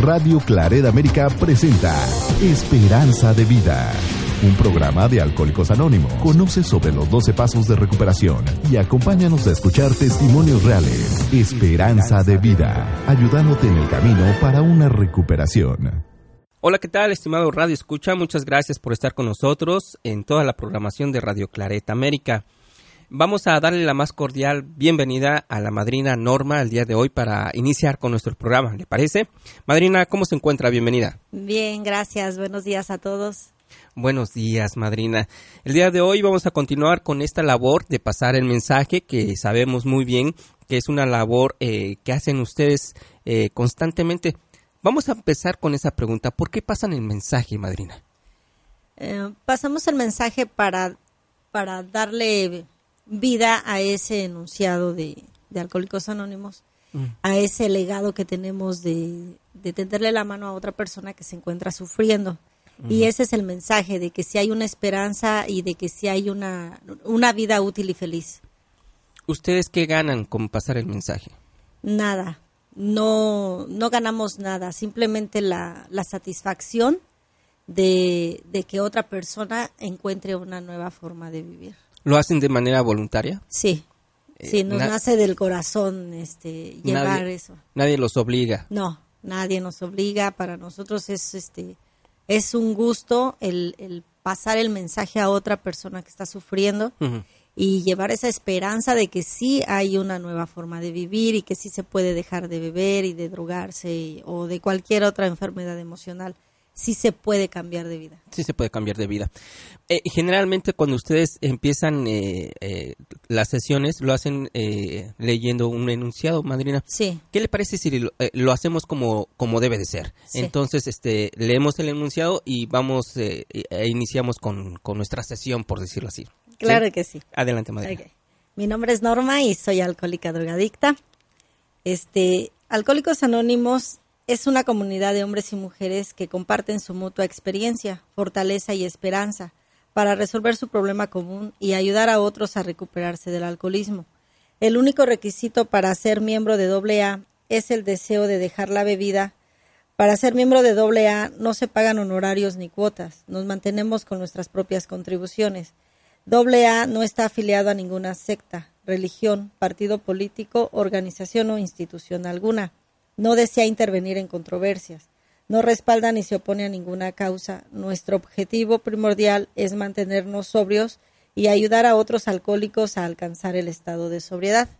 Radio Claret América presenta Esperanza de Vida. Un programa de Alcohólicos Anónimos. Conoce sobre los 12 pasos de recuperación y acompáñanos a escuchar testimonios reales. Esperanza de Vida, ayudándote en el camino para una recuperación. Hola, ¿qué tal, estimado Radio Escucha? Muchas gracias por estar con nosotros en toda la programación de Radio Claret América. Vamos a darle la más cordial bienvenida a la madrina Norma el día de hoy para iniciar con nuestro programa, ¿le parece? Madrina, ¿cómo se encuentra? Bienvenida. Bien, gracias. Buenos días a todos. Buenos días, madrina. El día de hoy vamos a continuar con esta labor de pasar el mensaje que sabemos muy bien que es una labor eh, que hacen ustedes eh, constantemente. Vamos a empezar con esa pregunta. ¿Por qué pasan el mensaje, madrina? Eh, pasamos el mensaje para, para darle vida a ese enunciado de, Alcohólicos Anónimos, mm. a ese legado que tenemos de, tenderle la mano a otra persona que se encuentra sufriendo. Y ese es el mensaje de que si hay una esperanza y de que si hay una, una vida útil y feliz. ¿Ustedes qué ganan con pasar el mensaje? Nada, no, no ganamos nada, simplemente la, la satisfacción de, de que otra persona encuentre una nueva forma de vivir. ¿Lo hacen de manera voluntaria? Sí. Eh, sí, nos nace del corazón este, llevar eso. Nadie los obliga. No, nadie nos obliga. Para nosotros es, este, es un gusto el, el pasar el mensaje a otra persona que está sufriendo y llevar esa esperanza de que sí hay una nueva forma de vivir y que sí se puede dejar de beber y de drogarse o de cualquier otra enfermedad emocional sí se puede cambiar de vida. Sí se puede cambiar de vida. Eh, generalmente cuando ustedes empiezan eh, eh, las sesiones lo hacen leyendo un enunciado, madrina. Sí. ¿Qué le parece si lo, hacemos como, como debe de ser? Entonces, este, leemos el enunciado y vamos e iniciamos con, con, nuestra sesión, por decirlo así. Claro que sí. Adelante, madrina. Mi nombre es Norma y soy alcohólica drogadicta. Este, Alcohólicos Anónimos es una comunidad de hombres y mujeres que comparten su mutua experiencia, fortaleza y esperanza para resolver su problema común y ayudar a otros a recuperarse del alcoholismo. El único requisito para ser miembro de AA es el deseo de dejar la bebida. Para ser miembro de AA no se pagan honorarios ni cuotas, nos mantenemos con nuestras propias contribuciones. AA no está afiliado a ninguna secta, religión, partido político, organización o institución alguna no desea intervenir en controversias, no respalda ni se opone a ninguna causa. Nuestro objetivo primordial es mantenernos sobrios y ayudar a otros alcohólicos a alcanzar el estado de sobriedad.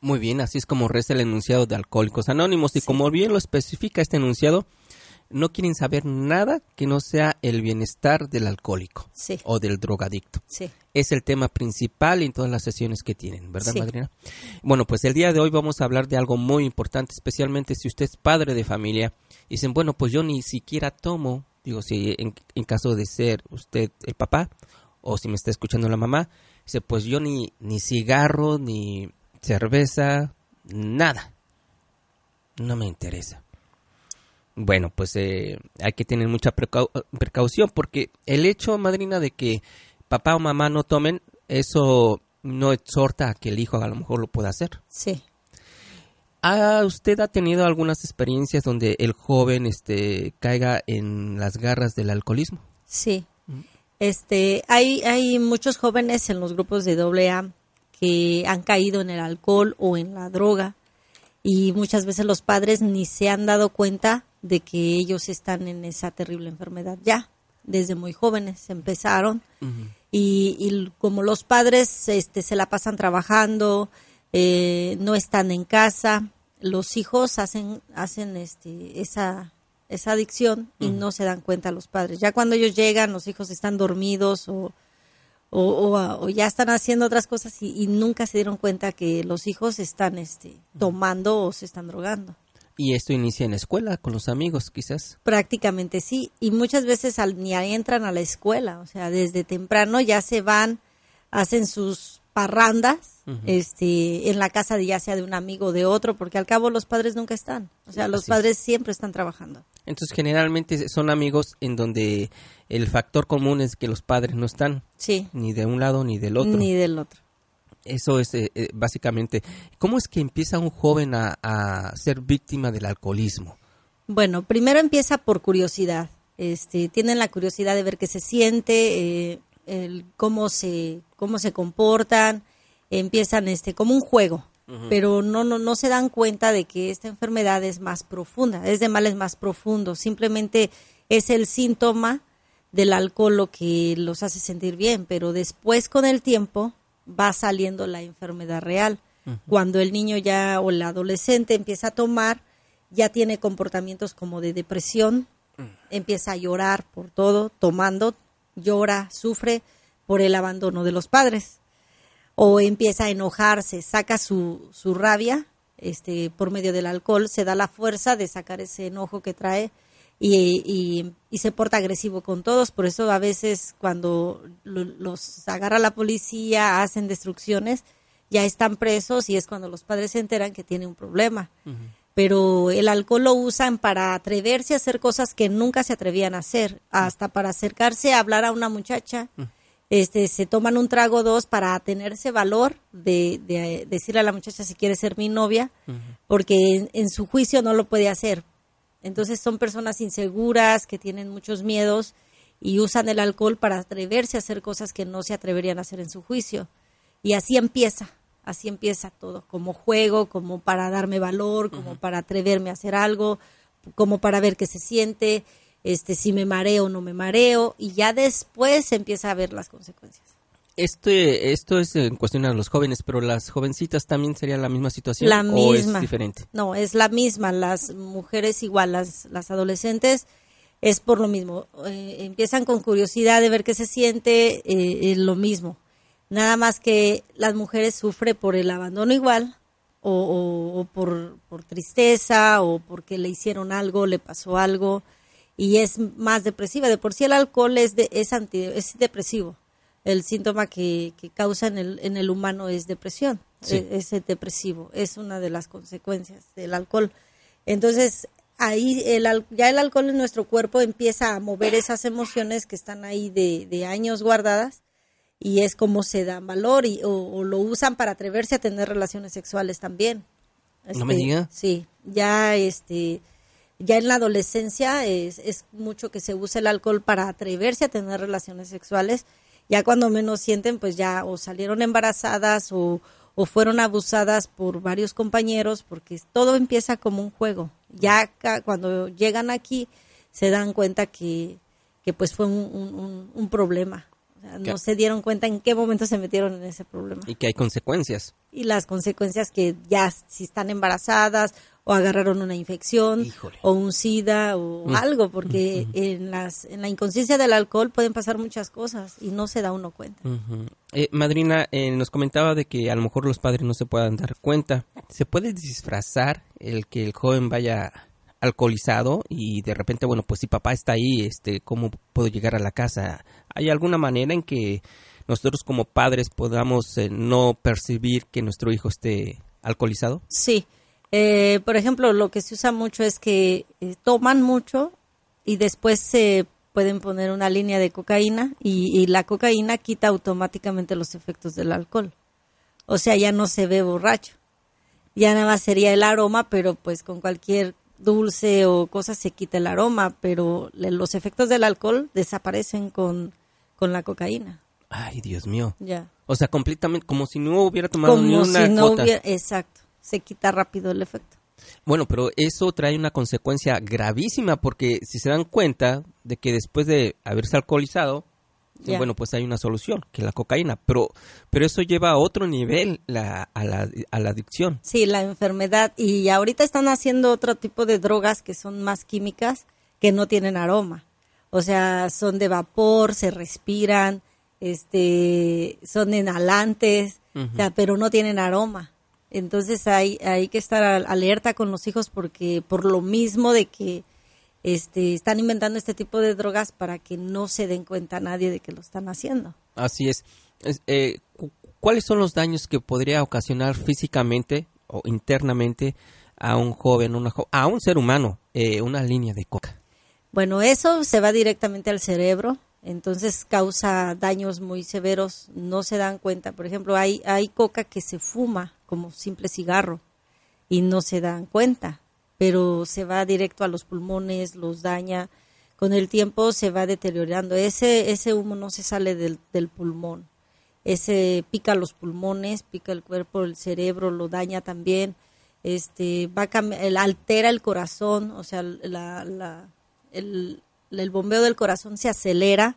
Muy bien, así es como reza el enunciado de Alcohólicos Anónimos y como bien lo especifica este enunciado, no quieren saber nada que no sea el bienestar del alcohólico o del drogadicto. Es el tema principal en todas las sesiones que tienen, ¿verdad, madrina? Bueno, pues el día de hoy vamos a hablar de algo muy importante, especialmente si usted es padre de familia. Dicen, bueno, pues yo ni siquiera tomo, digo, si en, caso de ser usted el papá o si me está escuchando la mamá, dice, pues yo ni, ni cigarro, ni cerveza, nada. No me interesa bueno, pues eh, hay que tener mucha precaución porque el hecho, madrina, de que papá o mamá no tomen, eso no exhorta a que el hijo a lo mejor lo pueda hacer. Sí. ¿A ¿Usted ha tenido algunas experiencias donde el joven este, caiga en las garras del alcoholismo? Sí. Mm. Este, hay, hay muchos jóvenes en los grupos de AA que han caído en el alcohol o en la droga y muchas veces los padres ni se han dado cuenta de que ellos están en esa terrible enfermedad. Ya desde muy jóvenes empezaron. Y, como los padres este se la pasan trabajando eh, no están en casa los hijos hacen hacen este esa esa adicción y no se dan cuenta los padres. Ya cuando ellos llegan los hijos están dormidos o o, ya están haciendo otras cosas y, y, nunca se dieron cuenta que los hijos están este, tomando o se están drogando. Y esto inicia en la escuela, con los amigos, quizás. Prácticamente sí. Y muchas veces al, ni entran a la escuela. O sea, desde temprano ya se van, hacen sus parrandas este, en la casa de ya sea de un amigo o de otro, porque al cabo los padres nunca están. O sea, los padres siempre están trabajando. Entonces, generalmente son amigos en donde el factor común es que los padres no están. Sí. Ni de un lado ni del otro. Ni del otro. Eso es eh, eh, básicamente, ¿cómo es que empieza un joven a, ser víctima del alcoholismo? Bueno, primero empieza por curiosidad. Este, tienen la curiosidad de ver qué se siente, eh, el, cómo se cómo se comportan, empiezan este como un juego, pero no, no no se dan cuenta de que esta enfermedad es más profunda, es de males más profundos, simplemente es el síntoma del alcohol lo que los hace sentir bien, pero después con el tiempo va saliendo la enfermedad real. Cuando el niño ya o el adolescente empieza a tomar, ya tiene comportamientos como de depresión, mm. empieza a llorar por todo, tomando, llora, sufre por el abandono de los padres. O empieza a enojarse, saca su, su rabia este, por medio del alcohol, se da la fuerza de sacar ese enojo que trae y, y, se porta agresivo con todos. Por eso a veces cuando los agarra la policía, hacen destrucciones, ya están presos y es cuando los padres se enteran que tiene un problema. Pero el alcohol lo usan para atreverse a hacer cosas que nunca se atrevían a hacer, hasta para acercarse a hablar a una muchacha. Este, se toman un trago dos para tenerse valor de, de decirle a la muchacha si quiere ser mi novia, porque en, su juicio no lo puede hacer, entonces son personas inseguras que tienen muchos miedos y usan el alcohol para atreverse a hacer cosas que no se atreverían a hacer en su juicio. Y así empieza, así empieza todo, como juego, como para darme valor, como para atreverme a hacer algo, como para ver qué se siente, este si me mareo o no me mareo y ya después se empieza a ver las consecuencias. Este, esto es en cuestión a los jóvenes, pero las jovencitas también sería la misma situación la o es diferente. No, es la misma. Las mujeres igual, las, las adolescentes es por lo mismo. Eh, empiezan con curiosidad de ver qué se siente, eh, lo mismo. Nada más que las mujeres sufren por el abandono igual, o, por, por, tristeza, o porque le hicieron algo, le pasó algo, y es más depresiva. De por sí el alcohol es, de, es, anti, es depresivo el síntoma que, causa en el, en el humano es depresión, e, es, depresivo, es una de las consecuencias del alcohol. Entonces, ahí el, ya el alcohol en nuestro cuerpo empieza a mover esas emociones que están ahí de, años guardadas y es como se dan valor y, o, lo usan para atreverse a tener relaciones sexuales también. no me este, diga. Sí, ya este ya en la adolescencia es, es mucho que se usa el alcohol para atreverse a tener relaciones sexuales ya cuando menos sienten, pues ya o salieron embarazadas o, fueron abusadas por varios compañeros, porque todo empieza como un juego. Ya cuando llegan aquí se dan cuenta que, que pues fue un, un, problema. no se dieron cuenta en qué momento se metieron en ese problema. Y que hay consecuencias. Y las consecuencias que ya si están embarazadas o agarraron una infección o un SIDA o mm. algo, porque en, las, en la inconsciencia del alcohol pueden pasar muchas cosas y no se da uno cuenta. Eh, madrina, eh, nos comentaba de que a lo mejor los padres no se puedan dar cuenta. ¿Se puede disfrazar el que el joven vaya alcoholizado y de repente, bueno, pues si papá está ahí, este, ¿cómo puedo llegar a la casa? ¿Hay alguna manera en que nosotros como padres podamos eh, no percibir que nuestro hijo esté alcoholizado? Sí, eh, por ejemplo, lo que se usa mucho es que eh, toman mucho y después se pueden poner una línea de cocaína y, la cocaína quita automáticamente los efectos del alcohol. O sea, ya no se ve borracho. Ya nada más sería el aroma, pero pues con cualquier dulce o cosa se quita el aroma, pero los efectos del alcohol desaparecen con, con la cocaína. Ay, Dios mío. Ya. O sea, completamente como si no hubiera tomado ni una si no Hubiera, exacto se quita rápido el efecto. Bueno, pero eso trae una consecuencia gravísima porque si se dan cuenta de que después de haberse alcoholizado, bueno, pues hay una solución, que la cocaína, pero, pero eso lleva a otro nivel la, a, la, a la adicción. Sí, la enfermedad. Y ahorita están haciendo otro tipo de drogas que son más químicas, que no tienen aroma. O sea, son de vapor, se respiran, este, son inhalantes, pero no tienen aroma. Entonces hay, hay que estar alerta con los hijos porque por lo mismo de que este, están inventando este tipo de drogas para que no se den cuenta nadie de que lo están haciendo. Así es. Eh, ¿Cuáles son los daños que podría ocasionar físicamente o internamente a un joven, una a un ser humano, eh, una línea de coca? Bueno, eso se va directamente al cerebro, entonces causa daños muy severos, no se dan cuenta. Por ejemplo, hay, hay coca que se fuma como simple cigarro y no se dan cuenta. pero se va directo a los pulmones, los daña. Con el tiempo se va deteriorando. Ese, ese humo no se sale del, del pulmón. Ese pica los pulmones, pica el cuerpo, el cerebro, lo daña también. Este, va a altera el corazón, o sea, la, la, el, el bombeo del corazón se acelera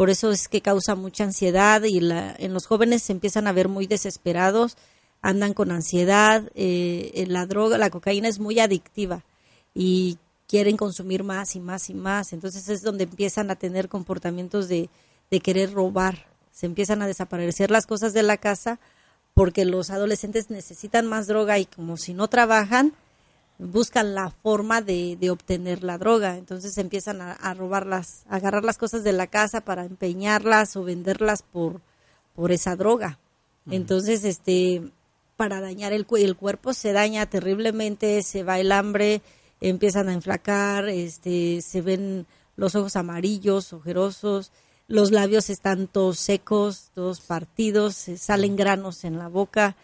por eso es que causa mucha ansiedad y la, en los jóvenes se empiezan a ver muy desesperados, andan con ansiedad, eh, la droga, la cocaína es muy adictiva y quieren consumir más y más y más, entonces es donde empiezan a tener comportamientos de, de querer robar, se empiezan a desaparecer las cosas de la casa porque los adolescentes necesitan más droga y como si no trabajan, buscan la forma de, de, obtener la droga. Entonces empiezan a, a, robarlas, a agarrar las cosas de la casa para empeñarlas o venderlas por, por esa droga. Entonces, este, para dañar el, el cuerpo se daña terriblemente, se va el hambre, empiezan a enflacar, este, se ven los ojos amarillos, ojerosos, los labios están todos secos, todos partidos, salen granos en la boca.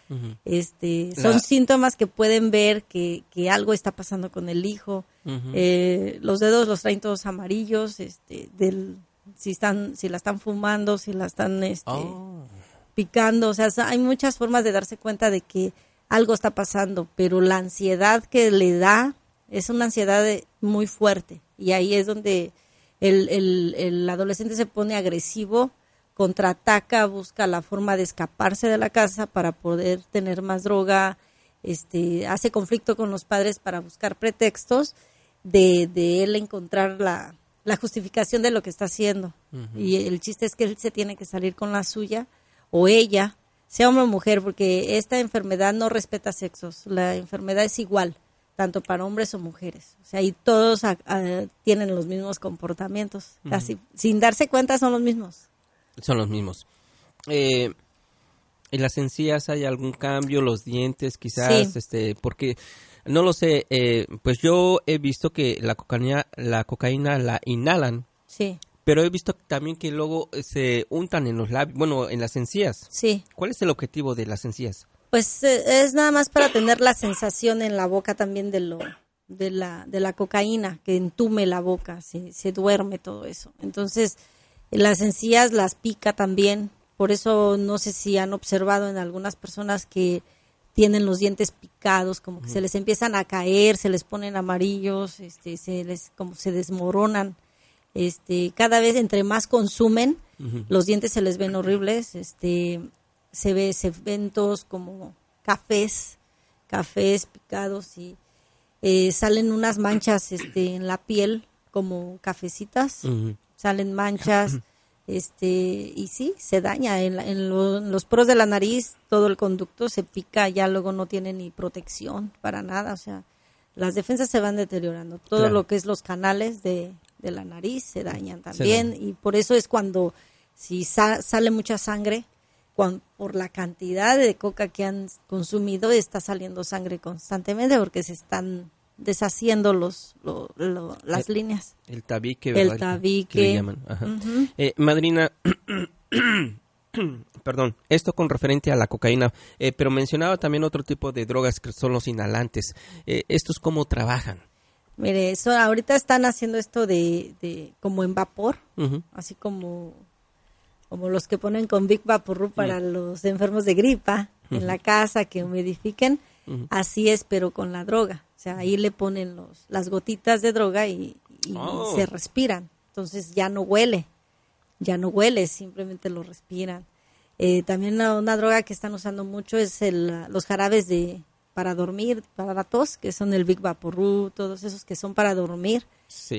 este, son síntomas que pueden ver que, que, algo está pasando con el hijo. eh, los dedos los traen todos amarillos, este, del, si están, si la están fumando, si la están este, oh. picando, o sea, hay muchas formas de darse cuenta de que algo está pasando, pero la ansiedad que le da es una ansiedad muy fuerte y ahí es donde el, el, el adolescente se pone agresivo, contraataca, busca la forma de escaparse de la casa para poder tener más droga, este, hace conflicto con los padres para buscar pretextos de, de él encontrar la, la, justificación de lo que está haciendo. Y el chiste es que él se tiene que salir con la suya o ella, sea hombre o mujer, porque esta enfermedad no respeta sexos, la enfermedad es igual tanto para hombres o mujeres. O sea, y todos tienen los mismos comportamientos, casi sin darse cuenta son los mismos. Son los mismos. Eh, ¿En las encías hay algún cambio? ¿Los dientes quizás? este Porque, no lo sé, eh, pues yo he visto que la cocaína, la cocaína la inhalan. Sí. Pero he visto también que luego se untan en los labios, bueno, en las encías. Sí. ¿Cuál es el objetivo de las encías? Pues eh, es nada más para tener la sensación en la boca también de lo de la de la cocaína que entume la boca, se, se duerme todo eso. Entonces, las encías las pica también, por eso no sé si han observado en algunas personas que tienen los dientes picados, como que se les empiezan a caer, se les ponen amarillos, este, se les como se desmoronan. Este, cada vez entre más consumen, los dientes se les ven horribles, este, se ve se ven todos como cafés, cafés picados y eh, salen unas manchas este, en la piel como cafecitas, salen manchas, este y sí, se daña en, en, los poros de la nariz, todo el conducto se pica, ya luego no tiene ni protección para nada, o sea, las defensas se van deteriorando, todo lo que es los canales de, de la nariz se dañan también y por eso es cuando si sale mucha sangre, por la cantidad de coca que han consumido, está saliendo sangre constantemente porque se están deshaciendo los las líneas. El tabique, ¿verdad? El tabique. Eh, madrina, perdón, esto con referente a la cocaína, eh, pero mencionaba también otro tipo de drogas que son los inhalantes. Eh, ¿Estos cómo trabajan? Mire, eso, ahorita están haciendo esto de, de como en vapor, así como como los que ponen con Big Vaporru para los enfermos de gripa en la casa que humidifiquen, así es, pero con la droga. O sea, ahí le ponen los, las gotitas de droga y, oh. se respiran. Entonces ya no huele, ya no huele, simplemente lo respiran. Eh, también una, droga que están usando mucho es el, los jarabes de para dormir, para la tos, que son el Big Vaporru, todos esos que son para dormir,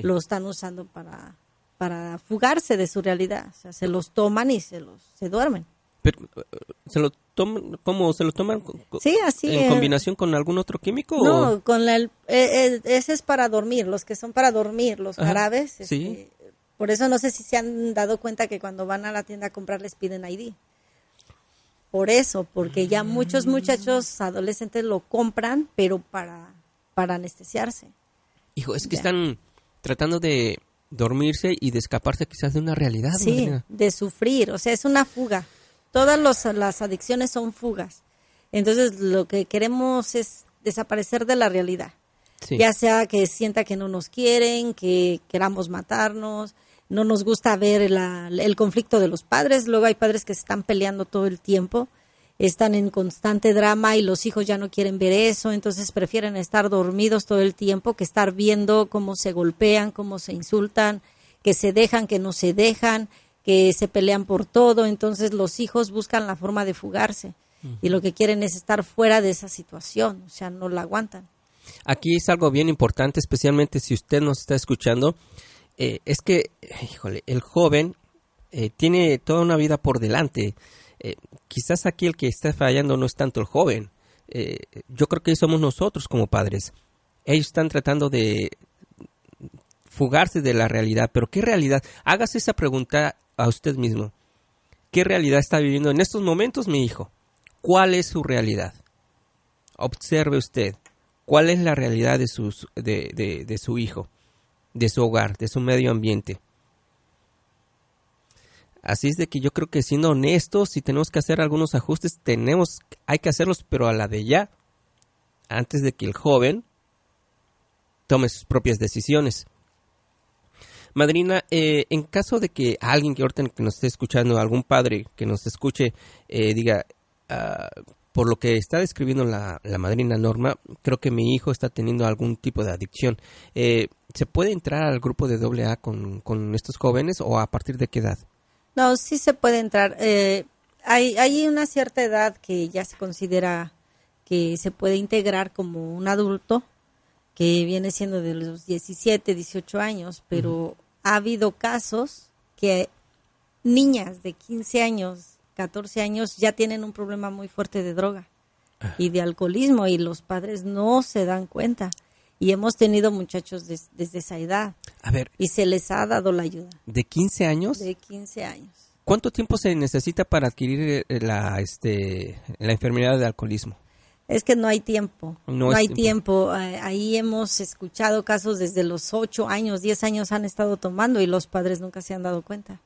lo están usando para para fugarse de su realidad. O sea, se los toman y se los se duermen. Pero, ¿Se lo toman, cómo se lo toman? Sí, así. ¿En combinación con algún otro químico? No, con el, eh, eh, ese es para dormir, los que son para dormir, los jarabes. sí. Este, por eso no sé si se han dado cuenta que cuando van a la tienda a comprar les piden ID. Por eso, porque ya muchos muchachos adolescentes lo compran, pero para, para anestesiarse. Hijo, es que están tratando de dormirse y de escaparse quizás de una realidad. Sí, de sufrir, o sea, es una fuga. Todas las adicciones son fugas. Entonces, lo que queremos es desaparecer de la realidad. ya sea que sienta que no nos quieren, que queramos matarnos, no nos gusta ver el conflicto de los padres, luego hay padres que se están peleando todo el tiempo, están en constante drama y los hijos ya no quieren ver eso, entonces prefieren estar dormidos todo el tiempo que estar viendo cómo se golpean, cómo se insultan, que se dejan, que no se dejan, que se pelean por todo, entonces los hijos buscan la forma de fugarse y lo que quieren es estar fuera de esa situación, o sea, no la aguantan. Aquí es algo bien importante, especialmente si usted nos está escuchando, eh, es que, híjole, el joven eh, tiene toda una vida por delante. Eh, quizás aquí el que está fallando no es tanto el joven. yo creo que somos nosotros como padres. Ellos están tratando de fugarse de la realidad, pero ¿qué realidad? Hágase esa pregunta a usted mismo. ¿Qué realidad está viviendo en estos momentos mi hijo? ¿Cuál es su realidad? Observe usted cuál es la realidad de, sus, de, su hijo, de su hogar, de su medio ambiente. Así es de que yo creo que siendo honestos, si tenemos que hacer algunos ajustes, tenemos, hay que hacerlos, pero a la de ya, antes de que el joven tome sus propias decisiones. Madrina, eh, en caso de que alguien que ahorita que nos esté escuchando, algún padre que nos escuche, eh, diga, Ah, por lo que está describiendo la, madrina Norma, creo que mi hijo está teniendo algún tipo de adicción. Eh, ¿Se puede entrar al grupo de AA con, con estos jóvenes o a partir de qué edad? No, sí se puede entrar. Eh, hay, hay una cierta edad que ya se considera que se puede integrar como un adulto, que viene siendo de los 17, 18 años, pero ha habido casos que niñas de 15 años 14 años ya tienen un problema muy fuerte de droga y de alcoholismo y los padres no se dan cuenta. Y hemos tenido muchachos desde esa edad. A ver. Y se les ha dado la ayuda. ¿De 15 años? De 15 años. ¿Cuánto tiempo se necesita para adquirir eh, la, este, la enfermedad de alcoholismo? Es que no hay tiempo. No, hay tiempo. Eh, ahí hemos escuchado casos desde los 8 años, 10 años han estado tomando y los padres nunca se han dado cuenta.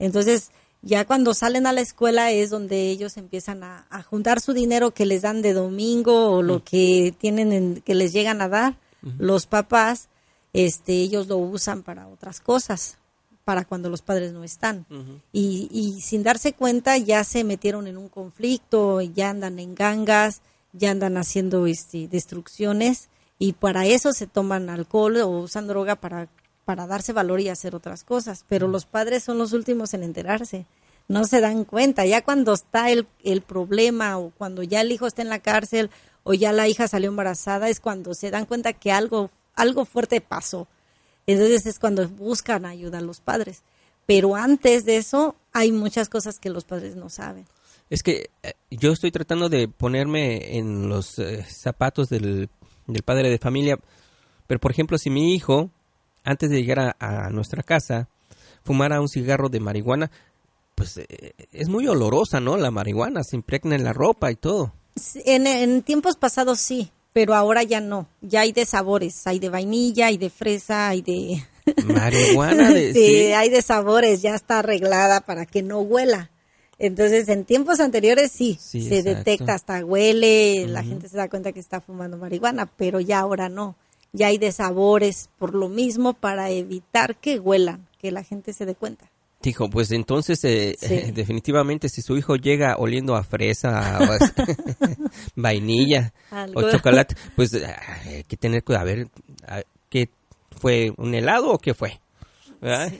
Entonces, ya cuando salen a la escuela es donde ellos empiezan a, juntar su dinero que les dan de domingo o lo que tienen que les llegan a dar los papás, este, ellos lo usan para otras cosas, para cuando los padres no están. y, y, sin darse cuenta ya se metieron en un conflicto, ya andan en gangas, ya andan haciendo este, destrucciones y para eso se toman alcohol o usan droga para para darse valor y hacer otras cosas, pero los padres son los últimos en enterarse, no se dan cuenta, ya cuando está el, el problema o cuando ya el hijo está en la cárcel o ya la hija salió embarazada, es cuando se dan cuenta que algo, algo fuerte pasó. Entonces es cuando buscan ayuda a los padres. Pero antes de eso hay muchas cosas que los padres no saben. Es que eh, yo estoy tratando de ponerme en los eh, zapatos del, del padre de familia, pero por ejemplo si mi hijo antes de llegar a, nuestra casa, fumara un cigarro de marihuana, pues eh, es muy olorosa, ¿no? La marihuana se impregna en la ropa y todo. En, tiempos pasados sí, pero ahora ya no. Ya hay de sabores, hay de vainilla, hay de fresa, hay de... Marihuana. De, sí, hay de sabores, ya está arreglada para que no huela. Entonces, en tiempos anteriores sí, se detecta, hasta huele, la gente se da cuenta que está fumando marihuana, pero ya ahora no ya hay de sabores por lo mismo para evitar que huelan, que la gente se dé cuenta. Dijo, pues entonces eh, definitivamente si su hijo llega oliendo a fresa, o vainilla o chocolate, pues hay que tener cuidado, a ver, ¿qué fue un helado o qué fue?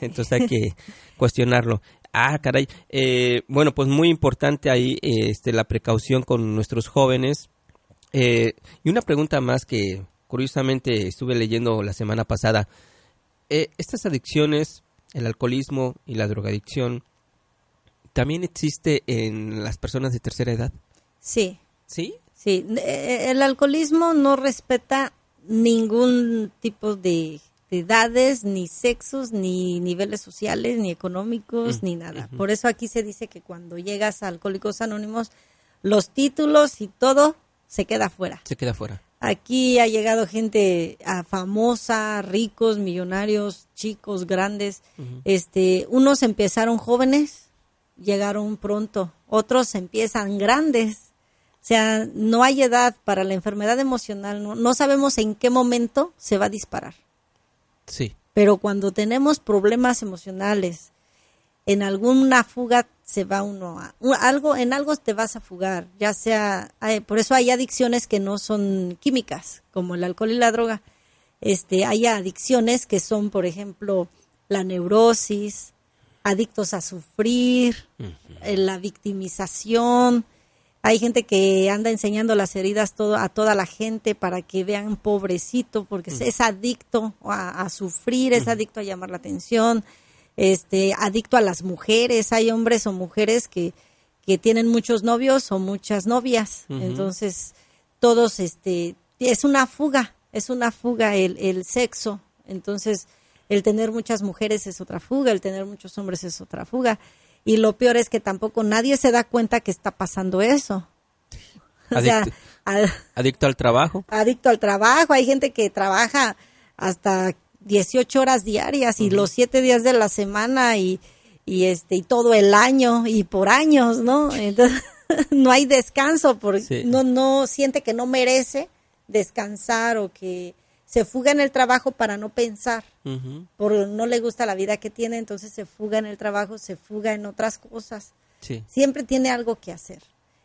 Entonces hay que cuestionarlo. Ah, caray. Eh, bueno, pues muy importante ahí este, la precaución con nuestros jóvenes. Eh, y una pregunta más que curiosamente estuve leyendo la semana pasada, eh, estas adicciones, el alcoholismo y la drogadicción, ¿también existe en las personas de tercera edad? Sí. ¿Sí? Sí, eh, el alcoholismo no respeta ningún tipo de, edades, ni sexos, ni niveles sociales, ni económicos, mm, ni nada. Por eso aquí se dice que cuando llegas a Alcohólicos Anónimos, los títulos y todo se queda fuera. Se queda fuera. Aquí ha llegado gente famosa, ricos, millonarios, chicos, grandes. Este, unos empezaron jóvenes, llegaron pronto. Otros empiezan grandes, O sea, no hay edad para la enfermedad emocional, no, no sabemos en qué momento se va a disparar. Sí. Pero cuando tenemos problemas emocionales, en alguna fuga se va uno a algo en algo te vas a fugar ya sea por eso hay adicciones que no son químicas como el alcohol y la droga. Este hay adicciones que son por ejemplo la neurosis adictos a sufrir eh, la victimización. Hay gente que anda enseñando las heridas todo, a toda la gente para que vean pobrecito porque es adicto a, sufrir es adicto a llamar la atención este, adicto a las mujeres. Hay hombres o mujeres que, que tienen muchos novios o muchas novias. Entonces, todos, este, es una fuga, es una fuga el, el sexo. Entonces, el tener muchas mujeres es otra fuga, el tener muchos hombres es otra fuga. Y lo peor es que tampoco nadie se da cuenta que está pasando eso. adicto al trabajo. Adicto al trabajo. Hay gente que trabaja hasta 18 horas diarias y los siete días de la semana y, y, este y todo el año y por años, ¿no? Entonces, no hay descanso porque no no siente que no merece descansar o que se fuga en el trabajo para no pensar, porque no le gusta la vida que tiene, entonces se fuga en el trabajo, se fuga en otras cosas. Siempre tiene algo que hacer.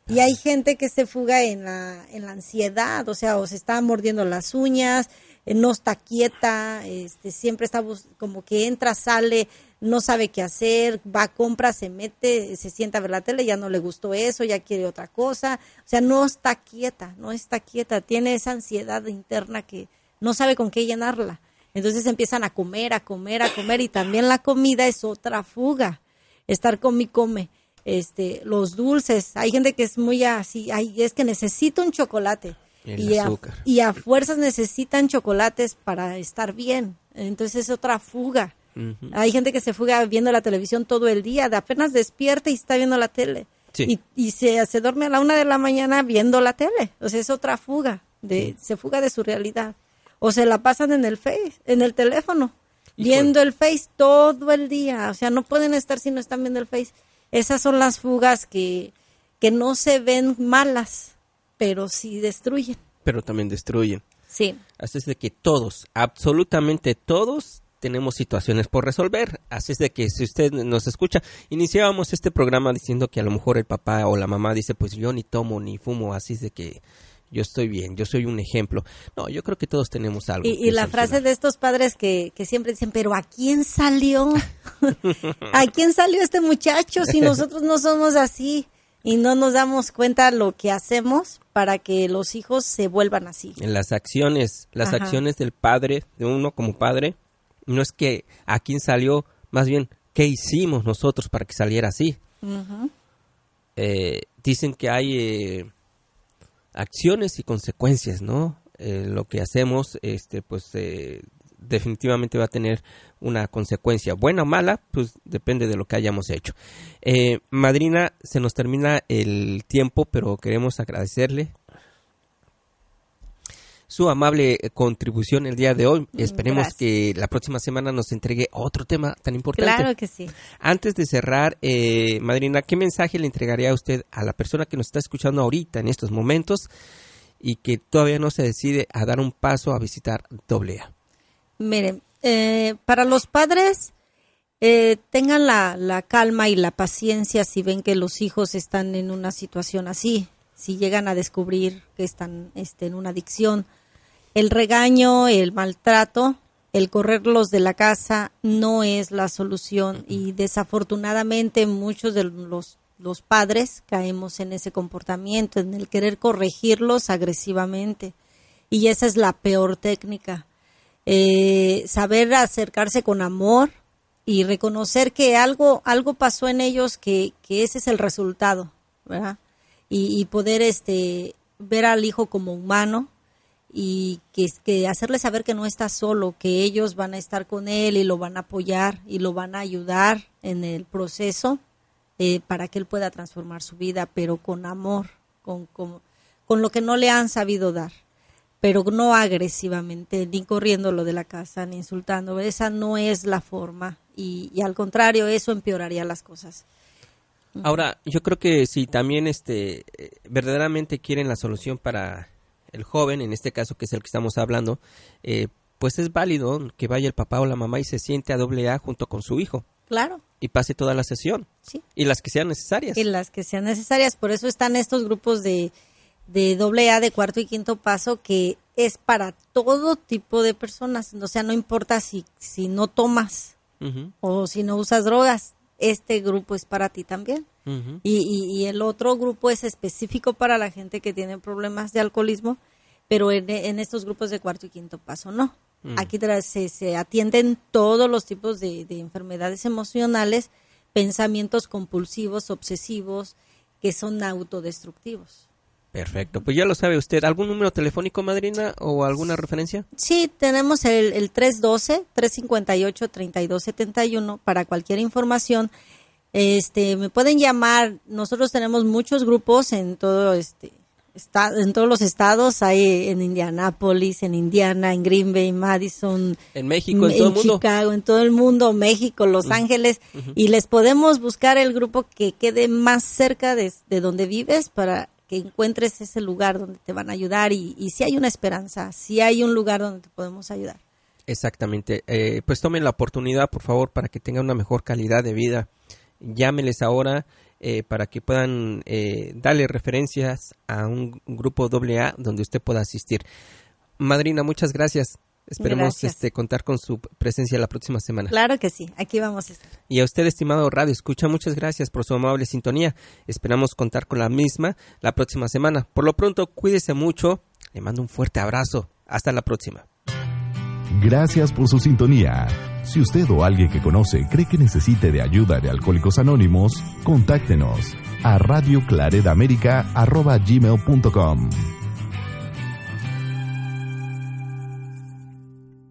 Y hay gente que se fuga en la, en la ansiedad, o sea, o se está mordiendo las uñas, no está quieta, este, siempre está como que entra, sale, no sabe qué hacer, va a compra, se mete, se sienta a ver la tele, ya no le gustó eso, ya quiere otra cosa, o sea, no está quieta, no está quieta, tiene esa ansiedad interna que no sabe con qué llenarla. Entonces empiezan a comer, a comer, a comer y también la comida es otra fuga, estar come y come. Este, los dulces, hay gente que es muy así, ay, es que necesito un chocolate y, a, y a fuerzas necesitan chocolates para estar bien. Entonces es otra fuga. Hay gente que se fuga viendo la televisión todo el día, de apenas despierta y está viendo la tele. Y, se, se duerme a la una de la mañana viendo la tele. O sea, es otra fuga. De, Se fuga de su realidad. O se la pasan en el Face, en el teléfono, viendo el Face todo el día. O sea, no pueden estar si no están viendo el Face. Esas son las fugas que, que no se ven malas, pero sí destruyen. Pero también destruyen. Sí. Así es de que todos, absolutamente todos, tenemos situaciones por resolver. Así es de que si usted nos escucha, iniciábamos este programa diciendo que a lo mejor el papá o la mamá dice, pues yo ni tomo ni fumo, así es de que yo estoy bien, yo soy un ejemplo. No, yo creo que todos tenemos algo. Y, la frase de estos padres que, que, siempre dicen, pero ¿a quién salió? ¿A quién salió este muchacho si nosotros no somos así? Y no nos damos cuenta lo que hacemos para que los hijos se vuelvan así. En las acciones, las acciones del padre, de uno como padre, no es que a quién salió, más bien, ¿qué hicimos nosotros para que saliera así? Eh, dicen que hay eh, acciones y consecuencias, ¿no? Eh, lo que hacemos, este, pues definitivamente va a tener una consecuencia buena o mala, pues depende de lo que hayamos hecho. Eh, madrina, se nos termina el tiempo, pero queremos agradecerle su amable contribución el día de hoy. Mm, Esperemos que la próxima semana nos entregue otro tema tan importante. Claro que sí. Antes de cerrar, eh, Madrina, ¿qué mensaje le entregaría a usted a la persona que nos está escuchando ahorita en estos momentos y que todavía no se decide a dar un paso a visitar AA? Miren, eh, para los padres, eh, tengan la, calma y la paciencia si ven que los hijos están en una situación así, si llegan a descubrir que están este, en una adicción. El regaño, el maltrato, el correrlos de la casa no es la solución y desafortunadamente muchos de los, los padres caemos en ese comportamiento, en el querer corregirlos agresivamente. Y esa es la peor técnica eh, saber acercarse con amor y reconocer que algo, algo pasó en ellos que, que ese es el resultado, ¿verdad? Y, poder este, ver al hijo como humano y que, que hacerle saber que no está solo, que ellos van a estar con él y lo van a apoyar y lo van a ayudar en el proceso eh, para que él pueda transformar su vida, pero con amor, con, con, con lo que no le han sabido dar pero no agresivamente, ni corriendo lo de la casa, ni insultando. Esa no es la forma y, al contrario, eso empeoraría las cosas. Ahora, yo creo que si también este verdaderamente quieren la solución para el joven, en este caso que es el que estamos hablando, eh, pues es válido que vaya el papá o la mamá y se siente a doble A junto con su hijo. Claro. Y pase toda la sesión. Sí. Y las que sean necesarias. Y las que sean necesarias. Por eso están estos grupos de, de doble A de cuarto y quinto paso que es para todo tipo de personas. O sea, no importa si, si no tomas o si no usas drogas, este grupo es para ti también. y, y, el otro grupo es específico para la gente que tiene problemas de alcoholismo, pero en, en estos grupos de cuarto y quinto paso no. Mm. Aquí se, se, atienden todos los tipos de, de enfermedades emocionales, pensamientos compulsivos, obsesivos, que son autodestructivos. Perfecto, pues ya lo sabe usted. ¿Algún número telefónico, madrina, o alguna referencia? Sí, tenemos el, el 312-358-3271 para cualquier información. Este, me pueden llamar. Nosotros tenemos muchos grupos en todo este en todos los estados, hay en Indianápolis, en Indiana, en Green Bay, Madison, en México, en, todo el mundo, Chicago, en todo el mundo, México, Los Ángeles, y les podemos buscar el grupo que quede más cerca de, de donde vives para que encuentres ese lugar donde te van a ayudar y, si hay una esperanza, si hay un lugar donde te podemos ayudar. Exactamente. Eh, pues tomen la oportunidad, por favor, para que tengan una mejor calidad de vida. Llámeles ahora eh, para que puedan eh, darle referencias a un grupo AA donde usted pueda asistir. Madrina, muchas gracias. Esperemos este, contar con su presencia la próxima semana. Claro que sí, aquí vamos a estar. Y a usted, estimado Radio Escucha, muchas gracias por su amable sintonía. Esperamos contar con la misma la próxima semana. Por lo pronto, cuídese mucho. Le mando un fuerte abrazo. Hasta la próxima. Gracias por su sintonía. Si usted o alguien que conoce cree que necesite de ayuda de Alcohólicos Anónimos, contáctenos a radioclaredamerica.gmail.com